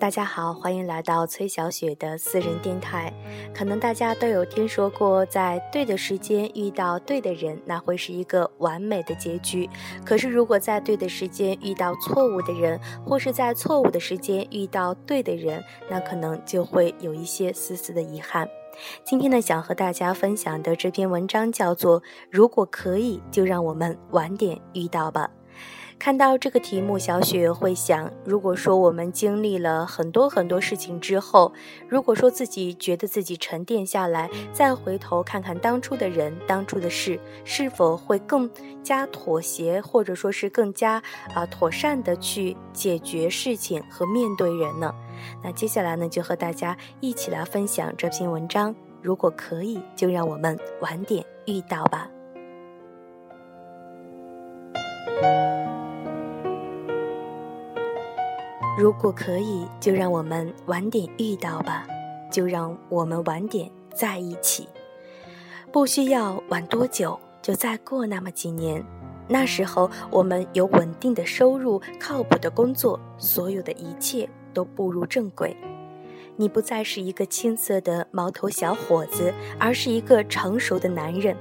大家好，欢迎来到崔小雪的私人电台。可能大家都有听说过，在对的时间遇到对的人，那会是一个完美的结局。可是，如果在对的时间遇到错误的人，或是在错误的时间遇到对的人，那可能就会有一些丝丝的遗憾。今天呢，想和大家分享的这篇文章叫做《如果可以，就让我们晚点遇到吧》。看到这个题目，小雪会想：如果说我们经历了很多很多事情之后，如果说自己觉得自己沉淀下来，再回头看看当初的人、当初的事，是否会更加妥协，或者说是更加啊妥善的去解决事情和面对人呢？那接下来呢，就和大家一起来分享这篇文章。如果可以，就让我们晚点遇到吧。如果可以，就让我们晚点遇到吧，就让我们晚点在一起。不需要晚多久，就再过那么几年。那时候，我们有稳定的收入，靠谱的工作，所有的一切都步入正轨。你不再是一个青涩的毛头小伙子，而是一个成熟的男人。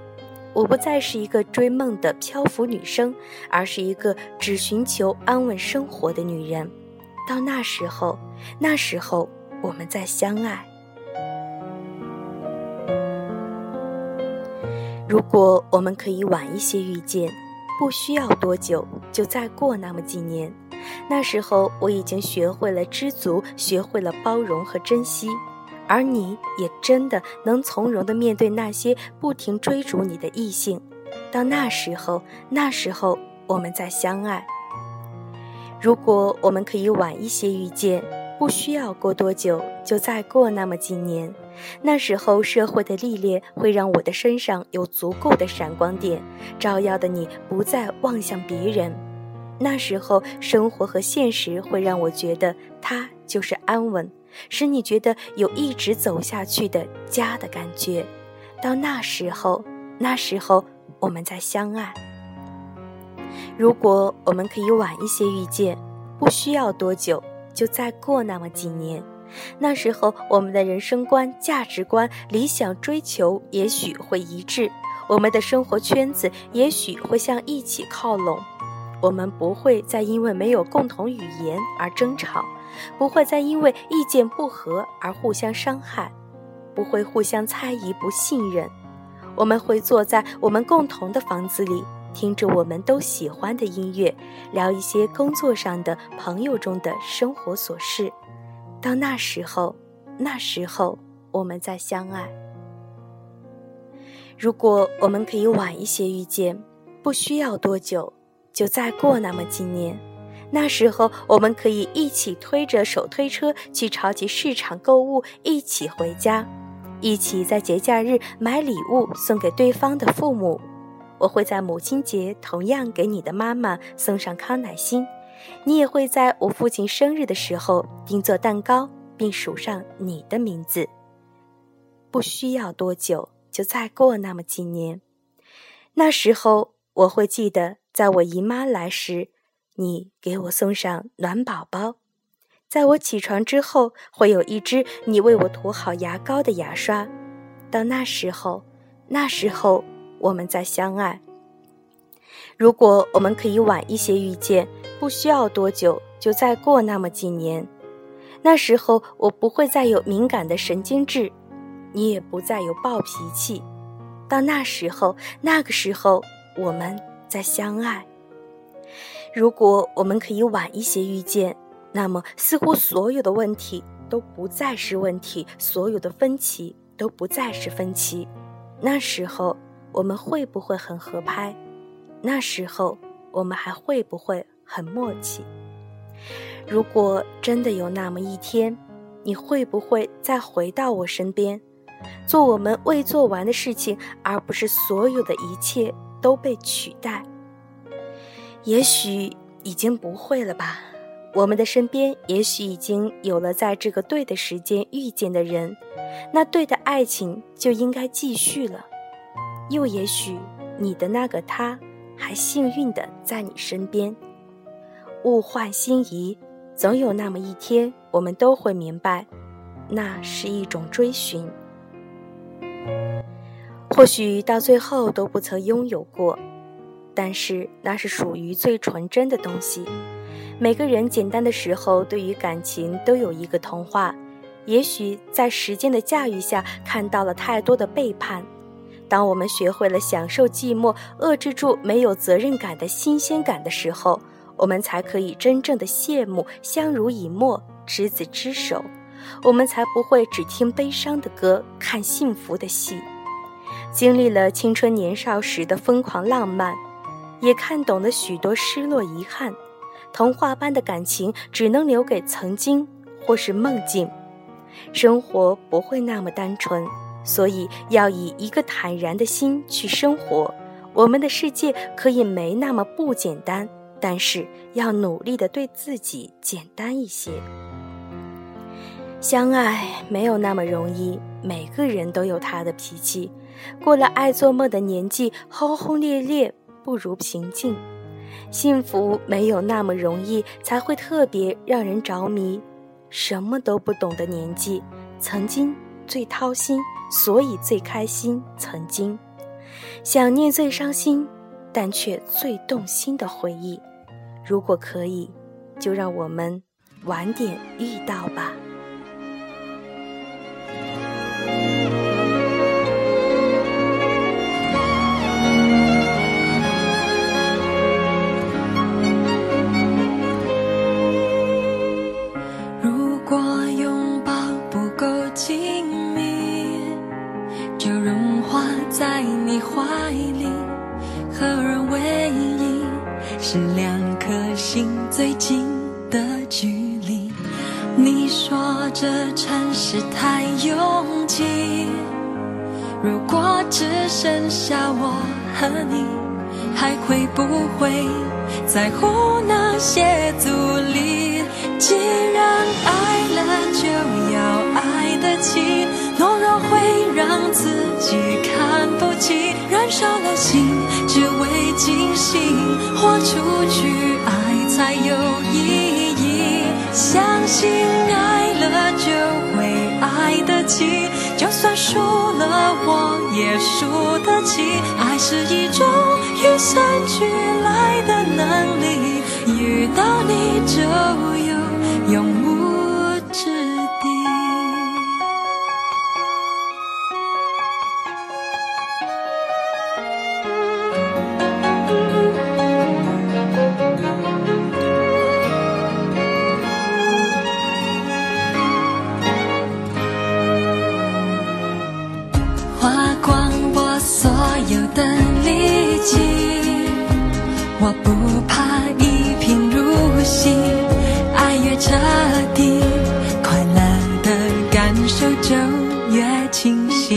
我不再是一个追梦的漂浮女生，而是一个只寻求安稳生活的女人。到那时候，那时候我们再相爱。如果我们可以晚一些遇见，不需要多久，就再过那么几年。那时候我已经学会了知足，学会了包容和珍惜，而你也真的能从容的面对那些不停追逐你的异性。到那时候，那时候我们再相爱。如果我们可以晚一些遇见，不需要过多久，就再过那么几年。那时候社会的历练会让我的身上有足够的闪光点，照耀的你不再望向别人。那时候生活和现实会让我觉得它就是安稳，使你觉得有一直走下去的家的感觉。到那时候，那时候我们再相爱。如果我们可以晚一些遇见，不需要多久，就再过那么几年。那时候，我们的人生观、价值观、理想追求也许会一致，我们的生活圈子也许会向一起靠拢。我们不会再因为没有共同语言而争吵，不会再因为意见不合而互相伤害，不会互相猜疑、不信任。我们会坐在我们共同的房子里。听着我们都喜欢的音乐，聊一些工作上的、朋友中的生活琐事。到那时候，那时候我们再相爱。如果我们可以晚一些遇见，不需要多久，就再过那么几年。那时候我们可以一起推着手推车去超级市场购物，一起回家，一起在节假日买礼物送给对方的父母。我会在母亲节同样给你的妈妈送上康乃馨，你也会在我父亲生日的时候订做蛋糕，并署上你的名字。不需要多久，就再过那么几年，那时候我会记得，在我姨妈来时，你给我送上暖宝宝；在我起床之后，会有一支你为我涂好牙膏的牙刷。到那时候，那时候。我们再相爱。如果我们可以晚一些遇见，不需要多久，就再过那么几年。那时候我不会再有敏感的神经质，你也不再有暴脾气。到那时候，那个时候我们再相爱。如果我们可以晚一些遇见，那么似乎所有的问题都不再是问题，所有的分歧都不再是分歧。那时候。我们会不会很合拍？那时候我们还会不会很默契？如果真的有那么一天，你会不会再回到我身边，做我们未做完的事情，而不是所有的一切都被取代？也许已经不会了吧。我们的身边也许已经有了在这个对的时间遇见的人，那对的爱情就应该继续了。又也许，你的那个他，还幸运的在你身边。物换星移，总有那么一天，我们都会明白，那是一种追寻。或许到最后都不曾拥有过，但是那是属于最纯真的东西。每个人简单的时候，对于感情都有一个童话。也许在时间的驾驭下，看到了太多的背叛。当我们学会了享受寂寞，遏制住没有责任感的新鲜感的时候，我们才可以真正的羡慕相濡以沫、执子之手。我们才不会只听悲伤的歌，看幸福的戏。经历了青春年少时的疯狂浪漫，也看懂了许多失落遗憾。童话般的感情只能留给曾经或是梦境。生活不会那么单纯，所以要以一个坦然的心去生活。我们的世界可以没那么不简单，但是要努力的对自己简单一些。相爱没有那么容易，每个人都有他的脾气。过了爱做梦的年纪，轰轰烈烈不如平静。幸福没有那么容易，才会特别让人着迷。什么都不懂的年纪，曾经最掏心，所以最开心。曾经想念最伤心，但却最动心的回忆。如果可以，就让我们晚点遇到吧。这城市太拥挤，如果只剩下我和你，还会不会在乎那些阻力？既然爱了，就要爱得起。懦弱会让自己看不起，燃烧了心，只为惊喜。豁出去，爱才有意义。算输了我也输得起。爱是一种与生俱来的能力，遇到你就我不怕一贫如洗，爱越彻底，快乐的感受就越清晰。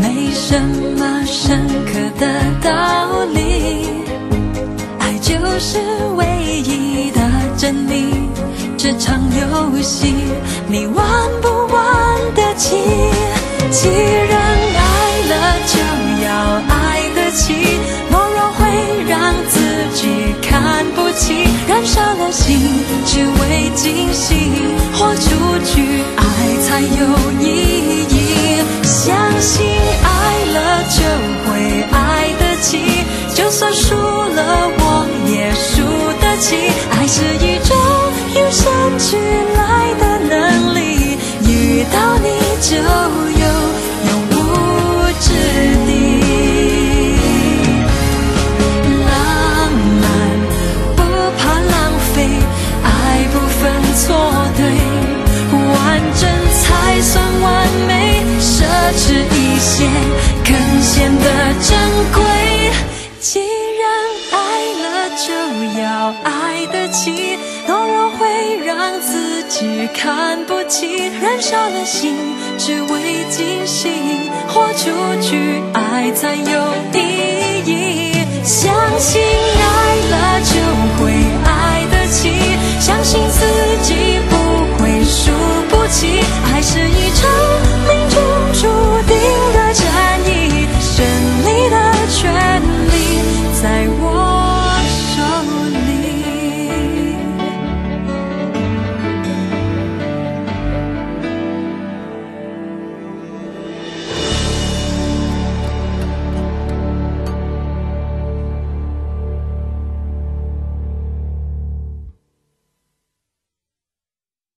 没什么深刻的道理，爱就是唯一的真理。这场游戏，你玩不玩得起？既然燃烧了心，只为惊喜，豁出去，爱才有看不起，燃烧了心，只为惊喜，豁出去，爱才有意义。